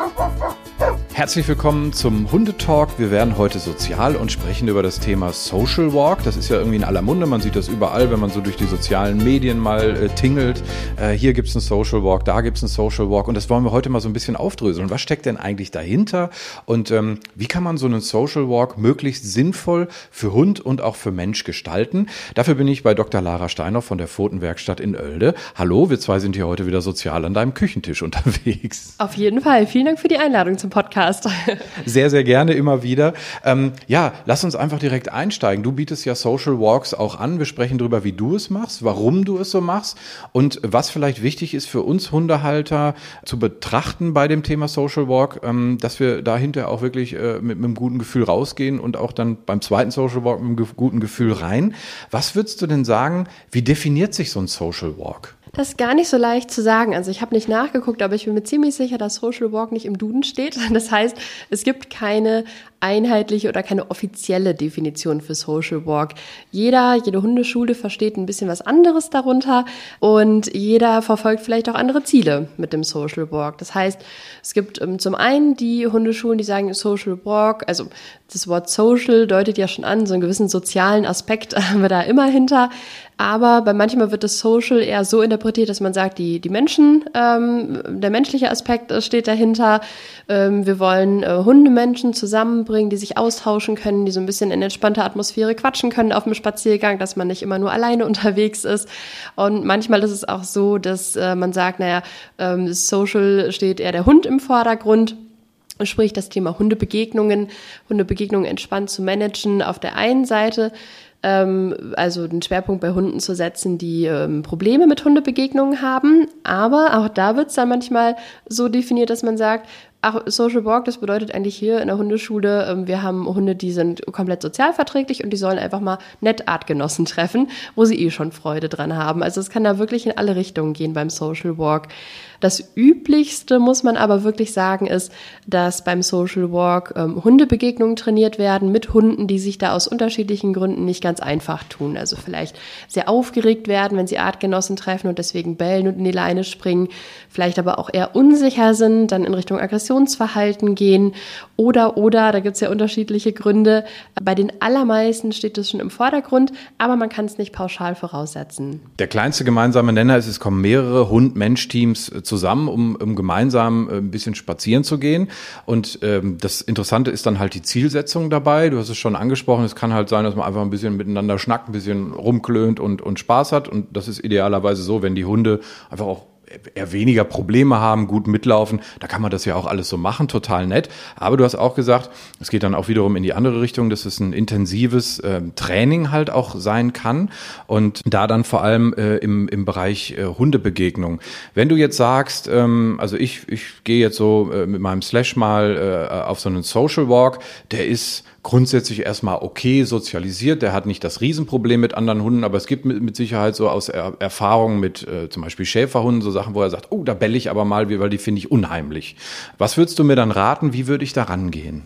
Ha ha ha! Herzlich willkommen zum Hundetalk. Wir werden heute sozial und sprechen über das Thema Social Walk. Das ist ja irgendwie in aller Munde. Man sieht das überall, wenn man so durch die sozialen Medien mal äh, tingelt. Äh, hier gibt's einen Social Walk, da gibt's einen Social Walk. Und das wollen wir heute mal so ein bisschen aufdröseln. Was steckt denn eigentlich dahinter? Und ähm, wie kann man so einen Social Walk möglichst sinnvoll für Hund und auch für Mensch gestalten? Dafür bin ich bei Dr. Lara Steiner von der Pfotenwerkstatt in Oelde. Hallo, wir zwei sind hier heute wieder sozial an deinem Küchentisch unterwegs. Auf jeden Fall. Vielen Dank für die Einladung zum Podcast. Podcast. Sehr, sehr gerne immer wieder. Ähm, ja, lass uns einfach direkt einsteigen. Du bietest ja Social Walks auch an. Wir sprechen darüber, wie du es machst, warum du es so machst und was vielleicht wichtig ist für uns Hundehalter zu betrachten bei dem Thema Social Walk, ähm, dass wir dahinter auch wirklich äh, mit, mit einem guten Gefühl rausgehen und auch dann beim zweiten Social Walk mit einem guten Gefühl rein. Was würdest du denn sagen, wie definiert sich so ein Social Walk? Das ist gar nicht so leicht zu sagen. Also ich habe nicht nachgeguckt, aber ich bin mir ziemlich sicher, dass Social Walk nicht im Duden steht. Das heißt, es gibt keine einheitliche oder keine offizielle Definition für Social Walk. Jeder, jede Hundeschule versteht ein bisschen was anderes darunter und jeder verfolgt vielleicht auch andere Ziele mit dem Social Walk. Das heißt, es gibt ähm, zum einen die Hundeschulen, die sagen Social Walk, also das Wort Social deutet ja schon an, so einen gewissen sozialen Aspekt haben wir da immer hinter. Aber bei manchmal wird das Social eher so interpretiert, dass man sagt, die, die Menschen, ähm, der menschliche Aspekt steht dahinter. Ähm, wir wollen äh, Hundemenschen zusammenbringen, die sich austauschen können, die so ein bisschen in entspannter Atmosphäre quatschen können auf dem Spaziergang, dass man nicht immer nur alleine unterwegs ist. Und manchmal ist es auch so, dass äh, man sagt, naja, ähm, Social steht eher der Hund im Vordergrund. Sprich, das Thema Hundebegegnungen, Hundebegegnungen entspannt zu managen auf der einen Seite ähm, also den Schwerpunkt bei Hunden zu setzen, die ähm, Probleme mit Hundebegegnungen haben. Aber auch da wird es dann manchmal so definiert, dass man sagt, Ach, Social Walk, das bedeutet eigentlich hier in der Hundeschule, ähm, wir haben Hunde, die sind komplett sozialverträglich und die sollen einfach mal nett Artgenossen treffen, wo sie eh schon Freude dran haben. Also es kann da wirklich in alle Richtungen gehen beim Social Walk. Das üblichste, muss man aber wirklich sagen, ist, dass beim Social Walk ähm, Hundebegegnungen trainiert werden mit Hunden, die sich da aus unterschiedlichen Gründen nicht ganz einfach tun. Also vielleicht sehr aufgeregt werden, wenn sie Artgenossen treffen und deswegen bellen und in die Leine springen, vielleicht aber auch eher unsicher sind, dann in Richtung Aggressionsverhalten gehen oder, oder, da gibt es ja unterschiedliche Gründe. Bei den allermeisten steht das schon im Vordergrund, aber man kann es nicht pauschal voraussetzen. Der kleinste gemeinsame Nenner ist, es kommen mehrere Hund-Mensch-Teams äh, zusammen, um, um gemeinsam äh, ein bisschen spazieren zu gehen. Und ähm, das Interessante ist dann halt die Zielsetzung dabei. Du hast es schon angesprochen, es kann halt sein, dass man einfach ein bisschen miteinander schnackt, ein bisschen rumklönt und, und Spaß hat. Und das ist idealerweise so, wenn die Hunde einfach auch eher weniger Probleme haben, gut mitlaufen, da kann man das ja auch alles so machen, total nett. Aber du hast auch gesagt, es geht dann auch wiederum in die andere Richtung, dass es ein intensives äh, Training halt auch sein kann und da dann vor allem äh, im, im Bereich äh, Hundebegegnung. Wenn du jetzt sagst, ähm, also ich, ich gehe jetzt so äh, mit meinem Slash mal äh, auf so einen Social Walk, der ist grundsätzlich erstmal okay sozialisiert. Der hat nicht das Riesenproblem mit anderen Hunden, aber es gibt mit, mit Sicherheit so aus er Erfahrung mit äh, zum Beispiel Schäferhunden so Sachen, wo er sagt, oh, da bell ich aber mal, weil die finde ich unheimlich. Was würdest du mir dann raten? Wie würde ich da rangehen?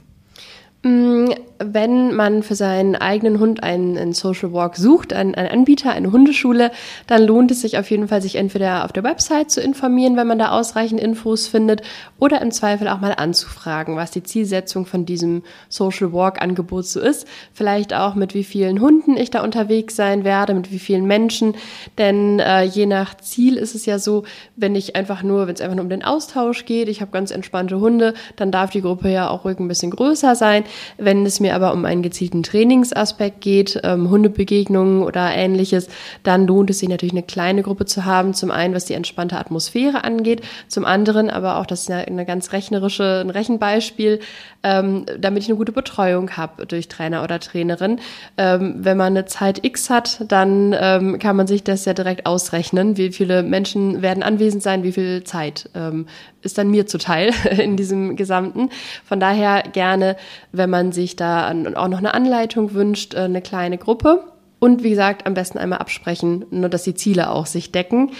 Mm, wenn man für seinen eigenen Hund einen, einen Social Walk sucht, einen, einen, Anbieter, eine Hundeschule, dann lohnt es sich auf jeden Fall, sich entweder auf der Website zu informieren, wenn man da ausreichend Infos findet, oder im Zweifel auch mal anzufragen, was die Zielsetzung von diesem Social Walk Angebot so ist. Vielleicht auch mit wie vielen Hunden ich da unterwegs sein werde, mit wie vielen Menschen. Denn äh, je nach Ziel ist es ja so, wenn ich einfach nur, wenn es einfach nur um den Austausch geht, ich habe ganz entspannte Hunde, dann darf die Gruppe ja auch ruhig ein bisschen größer sein. Wenn es mir aber um einen gezielten Trainingsaspekt geht, ähm, Hundebegegnungen oder ähnliches, dann lohnt es sich natürlich eine kleine Gruppe zu haben. Zum einen, was die entspannte Atmosphäre angeht, zum anderen aber auch, das ist eine, eine ganz rechnerische, ein Rechenbeispiel, ähm, damit ich eine gute Betreuung habe durch Trainer oder Trainerin. Ähm, wenn man eine Zeit X hat, dann ähm, kann man sich das ja direkt ausrechnen, wie viele Menschen werden anwesend sein, wie viel Zeit ähm, ist dann mir zuteil in diesem Gesamten. Von daher gerne, wenn man sich da auch noch eine Anleitung wünscht, äh, eine kleine Gruppe. Und wie gesagt, am besten einmal absprechen, nur dass die Ziele auch sich decken.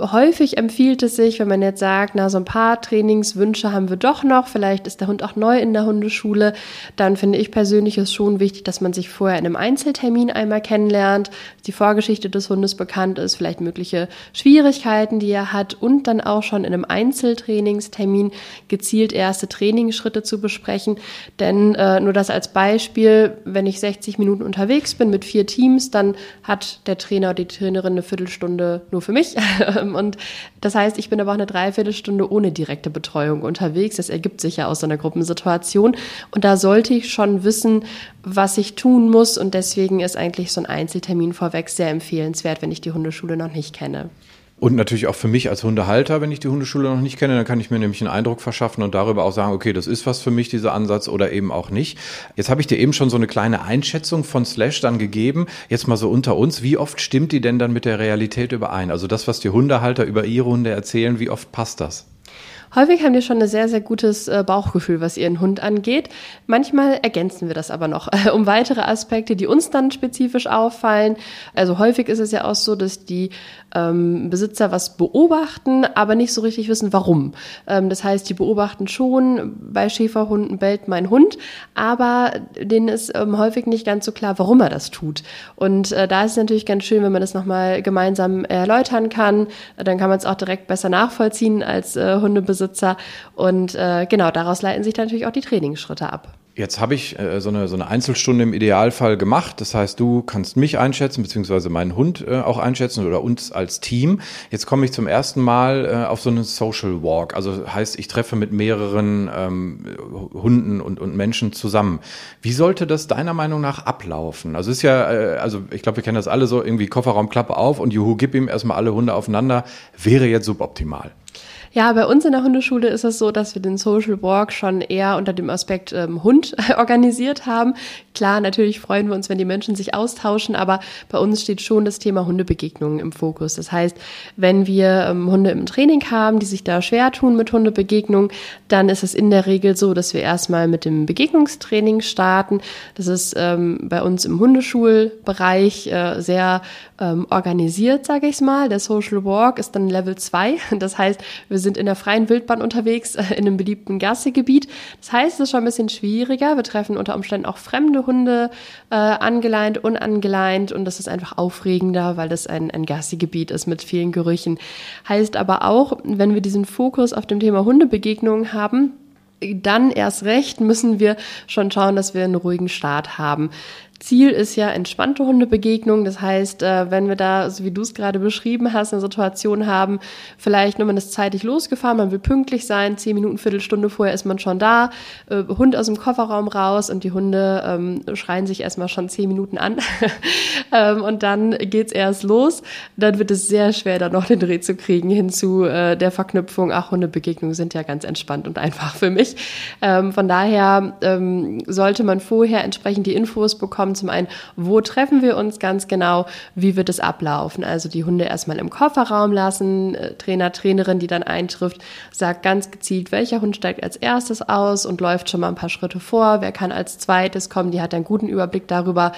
Häufig empfiehlt es sich, wenn man jetzt sagt, na, so ein paar Trainingswünsche haben wir doch noch, vielleicht ist der Hund auch neu in der Hundeschule, dann finde ich persönlich es schon wichtig, dass man sich vorher in einem Einzeltermin einmal kennenlernt, die Vorgeschichte des Hundes bekannt ist, vielleicht mögliche Schwierigkeiten, die er hat und dann auch schon in einem Einzeltrainingstermin gezielt erste Trainingsschritte zu besprechen. Denn äh, nur das als Beispiel, wenn ich 60 Minuten unterwegs bin mit vier Teams, dann hat der Trainer oder die Trainerin eine Viertelstunde nur für mich Und das heißt, ich bin aber auch eine Dreiviertelstunde ohne direkte Betreuung unterwegs. Das ergibt sich ja aus einer Gruppensituation. Und da sollte ich schon wissen, was ich tun muss. Und deswegen ist eigentlich so ein Einzeltermin vorweg sehr empfehlenswert, wenn ich die Hundeschule noch nicht kenne. Und natürlich auch für mich als Hundehalter, wenn ich die Hundeschule noch nicht kenne, dann kann ich mir nämlich einen Eindruck verschaffen und darüber auch sagen, okay, das ist was für mich, dieser Ansatz oder eben auch nicht. Jetzt habe ich dir eben schon so eine kleine Einschätzung von Slash dann gegeben. Jetzt mal so unter uns, wie oft stimmt die denn dann mit der Realität überein? Also das, was die Hundehalter über ihre Hunde erzählen, wie oft passt das? Häufig haben die schon ein sehr, sehr gutes äh, Bauchgefühl, was ihren Hund angeht. Manchmal ergänzen wir das aber noch um weitere Aspekte, die uns dann spezifisch auffallen. Also häufig ist es ja auch so, dass die ähm, Besitzer was beobachten, aber nicht so richtig wissen, warum. Ähm, das heißt, die beobachten schon, bei Schäferhunden bellt mein Hund, aber denen ist ähm, häufig nicht ganz so klar, warum er das tut. Und äh, da ist es natürlich ganz schön, wenn man das nochmal gemeinsam erläutern kann. Dann kann man es auch direkt besser nachvollziehen als äh, Hundebesitzer Besitzer. Und äh, genau, daraus leiten sich dann natürlich auch die Trainingsschritte ab. Jetzt habe ich äh, so, eine, so eine Einzelstunde im Idealfall gemacht. Das heißt, du kannst mich einschätzen, beziehungsweise meinen Hund äh, auch einschätzen oder uns als Team. Jetzt komme ich zum ersten Mal äh, auf so einen Social Walk. Also heißt, ich treffe mit mehreren ähm, Hunden und, und Menschen zusammen. Wie sollte das deiner Meinung nach ablaufen? Also ist ja, äh, also ich glaube, wir kennen das alle so, irgendwie Kofferraumklappe auf und juhu, gib ihm erstmal alle Hunde aufeinander. Wäre jetzt suboptimal. Ja, bei uns in der Hundeschule ist es so, dass wir den Social Walk schon eher unter dem Aspekt ähm, Hund organisiert haben. Klar, natürlich freuen wir uns, wenn die Menschen sich austauschen, aber bei uns steht schon das Thema Hundebegegnungen im Fokus. Das heißt, wenn wir ähm, Hunde im Training haben, die sich da schwer tun mit Hundebegegnungen, dann ist es in der Regel so, dass wir erstmal mit dem Begegnungstraining starten. Das ist ähm, bei uns im Hundeschulbereich äh, sehr ähm, organisiert, sage ich mal. Der Social Walk ist dann Level 2. Das heißt, wir sind in der freien Wildbahn unterwegs, äh, in einem beliebten Gassegebiet. Das heißt, es ist schon ein bisschen schwieriger. Wir treffen unter Umständen auch fremde Hunde äh, angeleint, unangeleint und das ist einfach aufregender, weil das ein, ein Gassi-Gebiet ist mit vielen Gerüchen. Heißt aber auch, wenn wir diesen Fokus auf dem Thema Hundebegegnungen haben, dann erst recht müssen wir schon schauen, dass wir einen ruhigen Start haben. Ziel ist ja entspannte Hundebegegnung. Das heißt, äh, wenn wir da, so wie du es gerade beschrieben hast, eine Situation haben, vielleicht nur man ist zeitig losgefahren, man will pünktlich sein, zehn Minuten, Viertelstunde vorher ist man schon da, äh, Hund aus dem Kofferraum raus und die Hunde ähm, schreien sich erstmal schon zehn Minuten an ähm, und dann geht's erst los. Dann wird es sehr schwer, da noch den Dreh zu kriegen hin zu äh, der Verknüpfung, ach, Hundebegegnungen sind ja ganz entspannt und einfach für mich. Ähm, von daher ähm, sollte man vorher entsprechend die Infos bekommen, kommen. Zum einen, wo treffen wir uns ganz genau? Wie wird es ablaufen? Also die Hunde erstmal im Kofferraum lassen, äh, Trainer, Trainerin, die dann eintrifft, sagt ganz gezielt, welcher Hund steigt als erstes aus und läuft schon mal ein paar Schritte vor. Wer kann als zweites kommen? Die hat einen guten Überblick darüber,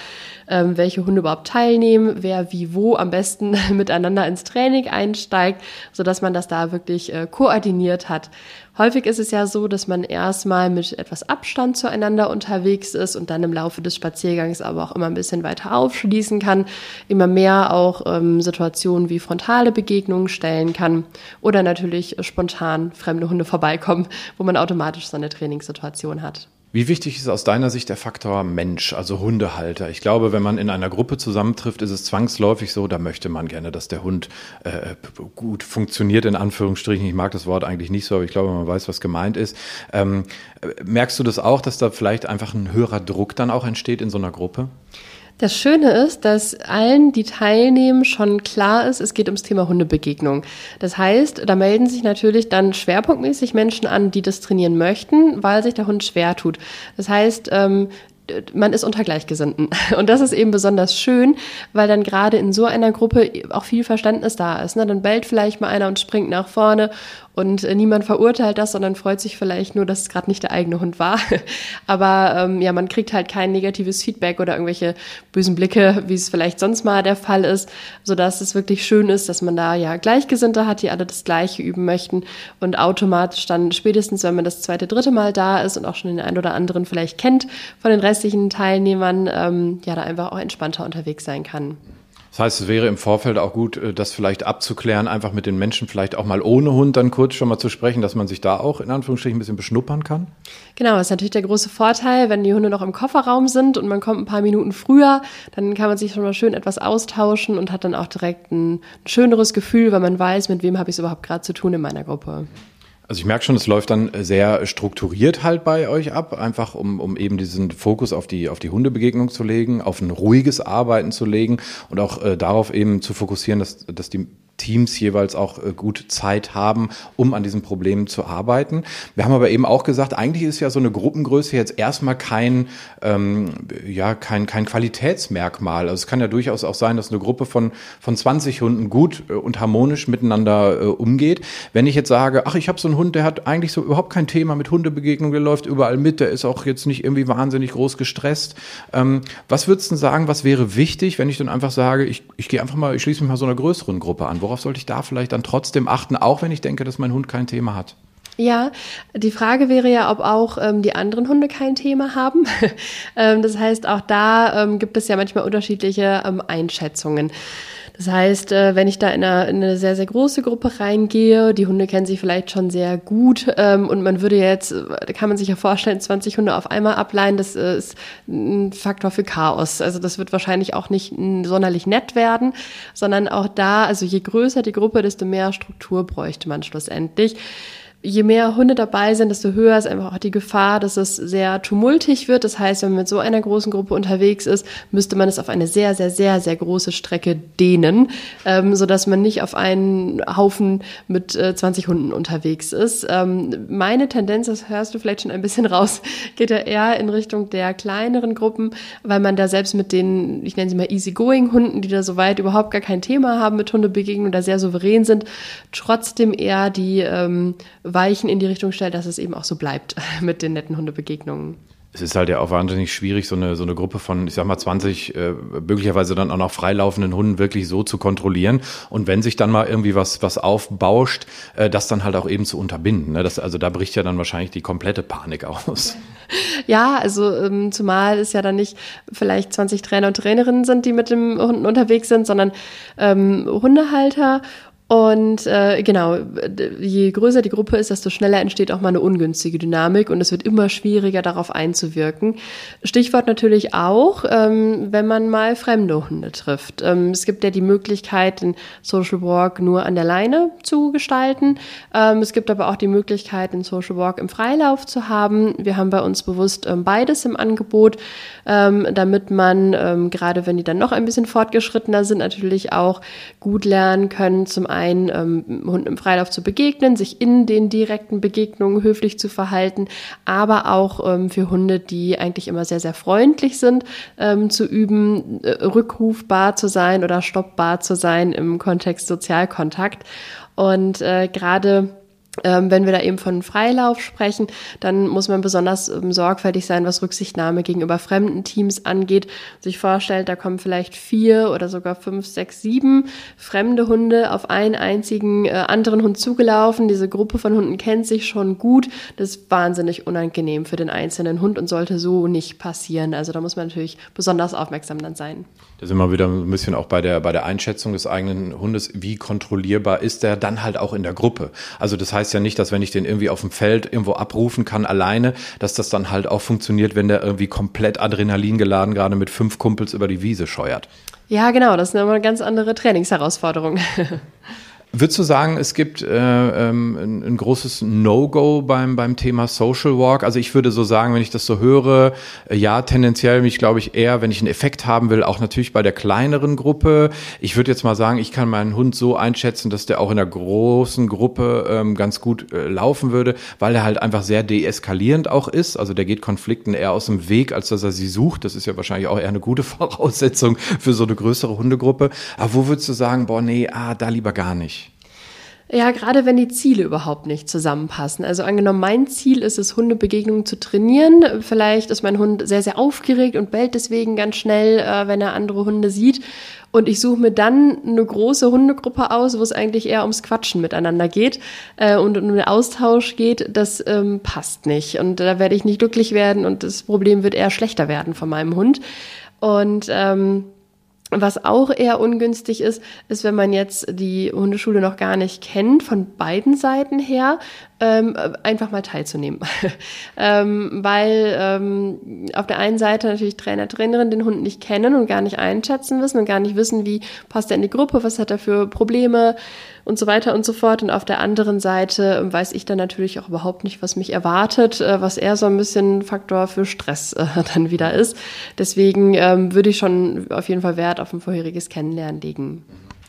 ähm, welche Hunde überhaupt teilnehmen, wer wie wo am besten miteinander ins Training einsteigt, sodass man das da wirklich äh, koordiniert hat. Häufig ist es ja so, dass man erstmal mit etwas Abstand zueinander unterwegs ist und dann im Laufe des Spaziergangs aber auch immer ein bisschen weiter aufschließen kann, immer mehr auch ähm, Situationen wie frontale Begegnungen stellen kann oder natürlich spontan fremde Hunde vorbeikommen, wo man automatisch so eine Trainingssituation hat. Wie wichtig ist aus deiner Sicht der Faktor Mensch, also Hundehalter? Ich glaube, wenn man in einer Gruppe zusammentrifft, ist es zwangsläufig so, da möchte man gerne, dass der Hund äh, gut funktioniert, in Anführungsstrichen. Ich mag das Wort eigentlich nicht so, aber ich glaube, man weiß, was gemeint ist. Ähm, merkst du das auch, dass da vielleicht einfach ein höherer Druck dann auch entsteht in so einer Gruppe? Das Schöne ist, dass allen, die teilnehmen, schon klar ist, es geht ums Thema Hundebegegnung. Das heißt, da melden sich natürlich dann schwerpunktmäßig Menschen an, die das trainieren möchten, weil sich der Hund schwer tut. Das heißt, ähm, man ist unter Gleichgesinnten. Und das ist eben besonders schön, weil dann gerade in so einer Gruppe auch viel Verständnis da ist. Ne? Dann bellt vielleicht mal einer und springt nach vorne und äh, niemand verurteilt das, sondern freut sich vielleicht nur, dass es gerade nicht der eigene Hund war. Aber ähm, ja, man kriegt halt kein negatives Feedback oder irgendwelche bösen Blicke, wie es vielleicht sonst mal der Fall ist, sodass es wirklich schön ist, dass man da ja Gleichgesinnte hat, die alle das Gleiche üben möchten und automatisch dann spätestens, wenn man das zweite, dritte Mal da ist und auch schon den einen oder anderen vielleicht kennt von den restlichen Teilnehmern, ähm, ja, da einfach auch entspannter unterwegs sein kann. Das heißt, es wäre im Vorfeld auch gut, äh, das vielleicht abzuklären, einfach mit den Menschen vielleicht auch mal ohne Hund dann kurz schon mal zu sprechen, dass man sich da auch in Anführungsstrichen ein bisschen beschnuppern kann? Genau, das ist natürlich der große Vorteil, wenn die Hunde noch im Kofferraum sind und man kommt ein paar Minuten früher, dann kann man sich schon mal schön etwas austauschen und hat dann auch direkt ein schöneres Gefühl, weil man weiß, mit wem habe ich es überhaupt gerade zu tun in meiner Gruppe. Also ich merke schon, es läuft dann sehr strukturiert halt bei euch ab, einfach um, um eben diesen Fokus auf die, auf die Hundebegegnung zu legen, auf ein ruhiges Arbeiten zu legen und auch äh, darauf eben zu fokussieren, dass, dass die Teams jeweils auch äh, gut Zeit haben, um an diesen Problemen zu arbeiten. Wir haben aber eben auch gesagt, eigentlich ist ja so eine Gruppengröße jetzt erstmal kein, ähm, ja, kein, kein Qualitätsmerkmal. Also es kann ja durchaus auch sein, dass eine Gruppe von, von 20 Hunden gut äh, und harmonisch miteinander äh, umgeht. Wenn ich jetzt sage, ach, ich habe so einen Hund, der hat eigentlich so überhaupt kein Thema mit Hundebegegnung, der läuft überall mit, der ist auch jetzt nicht irgendwie wahnsinnig groß gestresst. Ähm, was würdest du sagen, was wäre wichtig, wenn ich dann einfach sage, ich, ich gehe einfach mal, ich schließe mich mal so einer größeren Gruppe an? Worauf sollte ich da vielleicht dann trotzdem achten, auch wenn ich denke, dass mein Hund kein Thema hat? Ja, die Frage wäre ja, ob auch ähm, die anderen Hunde kein Thema haben. ähm, das heißt, auch da ähm, gibt es ja manchmal unterschiedliche ähm, Einschätzungen. Das heißt, äh, wenn ich da in eine, in eine, sehr, sehr große Gruppe reingehe, die Hunde kennen sich vielleicht schon sehr gut ähm, und man würde jetzt, da kann man sich ja vorstellen, 20 Hunde auf einmal ableihen, das äh, ist ein Faktor für Chaos. Also das wird wahrscheinlich auch nicht sonderlich nett werden, sondern auch da, also je größer die Gruppe, desto mehr Struktur bräuchte man schlussendlich je mehr Hunde dabei sind, desto höher ist einfach auch die Gefahr, dass es sehr tumultig wird. Das heißt, wenn man mit so einer großen Gruppe unterwegs ist, müsste man es auf eine sehr, sehr, sehr, sehr große Strecke dehnen, ähm, sodass man nicht auf einen Haufen mit äh, 20 Hunden unterwegs ist. Ähm, meine Tendenz, das hörst du vielleicht schon ein bisschen raus, geht ja eher in Richtung der kleineren Gruppen, weil man da selbst mit den, ich nenne sie mal Easygoing-Hunden, die da soweit überhaupt gar kein Thema haben mit Hundebegegnungen, da sehr souverän sind, trotzdem eher die ähm, Weichen in die Richtung stellt, dass es eben auch so bleibt mit den netten Hundebegegnungen. Es ist halt ja auch wahnsinnig schwierig, so eine, so eine Gruppe von, ich sag mal, 20 äh, möglicherweise dann auch noch freilaufenden Hunden wirklich so zu kontrollieren. Und wenn sich dann mal irgendwie was, was aufbauscht, äh, das dann halt auch eben zu unterbinden. Ne? Das, also da bricht ja dann wahrscheinlich die komplette Panik aus. Ja, also ähm, zumal es ja dann nicht vielleicht 20 Trainer und Trainerinnen sind, die mit dem Hunden unterwegs sind, sondern ähm, Hundehalter und äh, genau, je größer die Gruppe ist, desto schneller entsteht auch mal eine ungünstige Dynamik und es wird immer schwieriger, darauf einzuwirken. Stichwort natürlich auch, ähm, wenn man mal fremde Hunde trifft. Ähm, es gibt ja die Möglichkeit, den Social Walk nur an der Leine zu gestalten. Ähm, es gibt aber auch die Möglichkeit, den Social Walk im Freilauf zu haben. Wir haben bei uns bewusst ähm, beides im Angebot, ähm, damit man, ähm, gerade wenn die dann noch ein bisschen fortgeschrittener sind, natürlich auch gut lernen können, zum einen einen ähm, Hund im Freilauf zu begegnen, sich in den direkten Begegnungen höflich zu verhalten, aber auch ähm, für Hunde, die eigentlich immer sehr, sehr freundlich sind, ähm, zu üben, äh, rückrufbar zu sein oder stoppbar zu sein im Kontext Sozialkontakt. Und äh, gerade wenn wir da eben von Freilauf sprechen, dann muss man besonders ähm, sorgfältig sein, was Rücksichtnahme gegenüber fremden Teams angeht. Sich vorstellt, da kommen vielleicht vier oder sogar fünf, sechs, sieben fremde Hunde auf einen einzigen äh, anderen Hund zugelaufen. Diese Gruppe von Hunden kennt sich schon gut. Das ist wahnsinnig unangenehm für den einzelnen Hund und sollte so nicht passieren. Also da muss man natürlich besonders aufmerksam dann sein. Da sind wir wieder ein bisschen auch bei der, bei der Einschätzung des eigenen Hundes. Wie kontrollierbar ist der dann halt auch in der Gruppe? Also das heißt ja nicht, dass wenn ich den irgendwie auf dem Feld irgendwo abrufen kann alleine, dass das dann halt auch funktioniert, wenn der irgendwie komplett Adrenalin geladen gerade mit fünf Kumpels über die Wiese scheuert. Ja, genau. Das ist eine ganz andere Trainingsherausforderung. Würdest du sagen, es gibt äh, ähm, ein, großes No-Go beim, beim Thema Social Walk? Also ich würde so sagen, wenn ich das so höre, äh, ja, tendenziell mich, glaube ich, eher, wenn ich einen Effekt haben will, auch natürlich bei der kleineren Gruppe. Ich würde jetzt mal sagen, ich kann meinen Hund so einschätzen, dass der auch in der großen Gruppe ähm, ganz gut äh, laufen würde, weil er halt einfach sehr deeskalierend auch ist. Also der geht Konflikten eher aus dem Weg, als dass er sie sucht. Das ist ja wahrscheinlich auch eher eine gute Voraussetzung für so eine größere Hundegruppe. Aber wo würdest du sagen, boah, nee, ah, da lieber gar nicht? Ja, gerade wenn die Ziele überhaupt nicht zusammenpassen. Also angenommen, mein Ziel ist es, Hundebegegnungen zu trainieren. Vielleicht ist mein Hund sehr, sehr aufgeregt und bellt deswegen ganz schnell, äh, wenn er andere Hunde sieht. Und ich suche mir dann eine große Hundegruppe aus, wo es eigentlich eher ums Quatschen miteinander geht äh, und um den Austausch geht. Das ähm, passt nicht. Und da werde ich nicht glücklich werden und das Problem wird eher schlechter werden von meinem Hund. Und ähm, was auch eher ungünstig ist, ist, wenn man jetzt die Hundeschule noch gar nicht kennt, von beiden Seiten her, ähm, einfach mal teilzunehmen. ähm, weil ähm, auf der einen Seite natürlich Trainer, Trainerin den Hund nicht kennen und gar nicht einschätzen wissen und gar nicht wissen, wie passt er in die Gruppe, was hat er für Probleme und so weiter und so fort. Und auf der anderen Seite weiß ich dann natürlich auch überhaupt nicht, was mich erwartet, äh, was eher so ein bisschen Faktor für Stress äh, dann wieder ist. Deswegen ähm, würde ich schon auf jeden Fall Wert auf ein vorheriges Kennenlernen legen.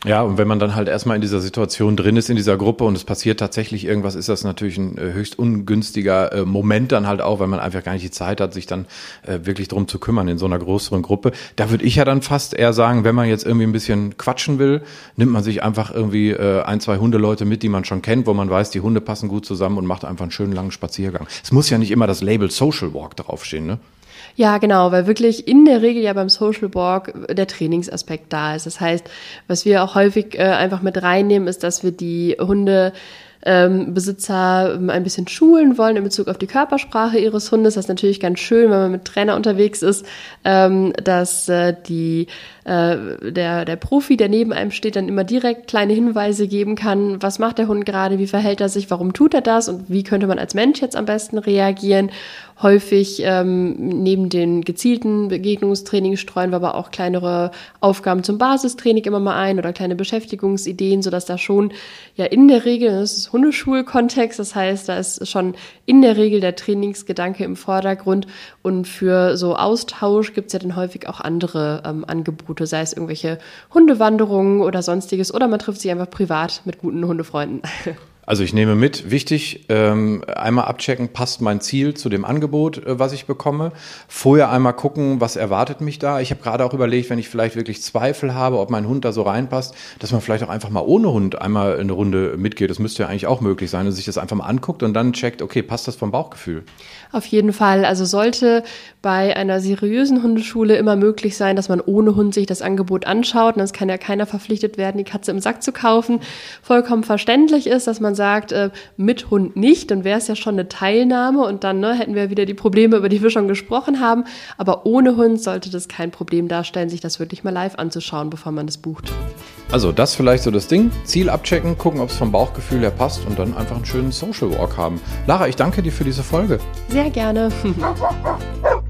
Ja, und wenn man dann halt erstmal in dieser Situation drin ist, in dieser Gruppe und es passiert tatsächlich irgendwas, ist das natürlich ein äh, höchst ungünstiger äh, Moment dann halt auch, weil man einfach gar nicht die Zeit hat, sich dann äh, wirklich drum zu kümmern in so einer größeren Gruppe. Da würde ich ja dann fast eher sagen, wenn man jetzt irgendwie ein bisschen quatschen will, nimmt man sich einfach irgendwie ein, zwei Hundeleute mit, die man schon kennt, wo man weiß, die Hunde passen gut zusammen und macht einfach einen schönen langen Spaziergang. Es muss ja nicht immer das Label Social Walk draufstehen, ne? Ja, genau, weil wirklich in der Regel ja beim Social Walk der Trainingsaspekt da ist. Das heißt, was wir auch häufig äh, einfach mit reinnehmen, ist, dass wir die Hunde ähm, Besitzer ähm, ein bisschen schulen wollen in Bezug auf die Körpersprache ihres Hundes. Das ist natürlich ganz schön, wenn man mit Trainer unterwegs ist, ähm, dass äh, die äh, der, der Profi, der neben einem steht, dann immer direkt kleine Hinweise geben kann, was macht der Hund gerade, wie verhält er sich, warum tut er das? Und wie könnte man als Mensch jetzt am besten reagieren. Häufig ähm, neben den gezielten Begegnungstraining streuen wir aber auch kleinere Aufgaben zum Basistraining immer mal ein oder kleine Beschäftigungsideen, sodass da schon ja in der Regel, das ist Hundeschulkontext, das heißt, da ist schon in der Regel der Trainingsgedanke im Vordergrund. Und für so Austausch gibt es ja dann häufig auch andere ähm, Angebote, sei es irgendwelche Hundewanderungen oder sonstiges oder man trifft sich einfach privat mit guten Hundefreunden. Also ich nehme mit, wichtig, ähm, einmal abchecken, passt mein Ziel zu dem Angebot, äh, was ich bekomme. Vorher einmal gucken, was erwartet mich da. Ich habe gerade auch überlegt, wenn ich vielleicht wirklich Zweifel habe, ob mein Hund da so reinpasst, dass man vielleicht auch einfach mal ohne Hund einmal eine Runde mitgeht. Das müsste ja eigentlich auch möglich sein und sich das einfach mal anguckt und dann checkt, okay, passt das vom Bauchgefühl? Auf jeden Fall. Also sollte bei einer seriösen Hundeschule immer möglich sein, dass man ohne Hund sich das Angebot anschaut. Und es kann ja keiner verpflichtet werden, die Katze im Sack zu kaufen. Vollkommen verständlich ist, dass man sagt, äh, mit Hund nicht, dann wäre es ja schon eine Teilnahme und dann ne, hätten wir wieder die Probleme, über die wir schon gesprochen haben. Aber ohne Hund sollte das kein Problem darstellen, sich das wirklich mal live anzuschauen, bevor man das bucht. Also das vielleicht so das Ding. Ziel abchecken, gucken, ob es vom Bauchgefühl her passt und dann einfach einen schönen Social Walk haben. Lara, ich danke dir für diese Folge. Sehr gerne.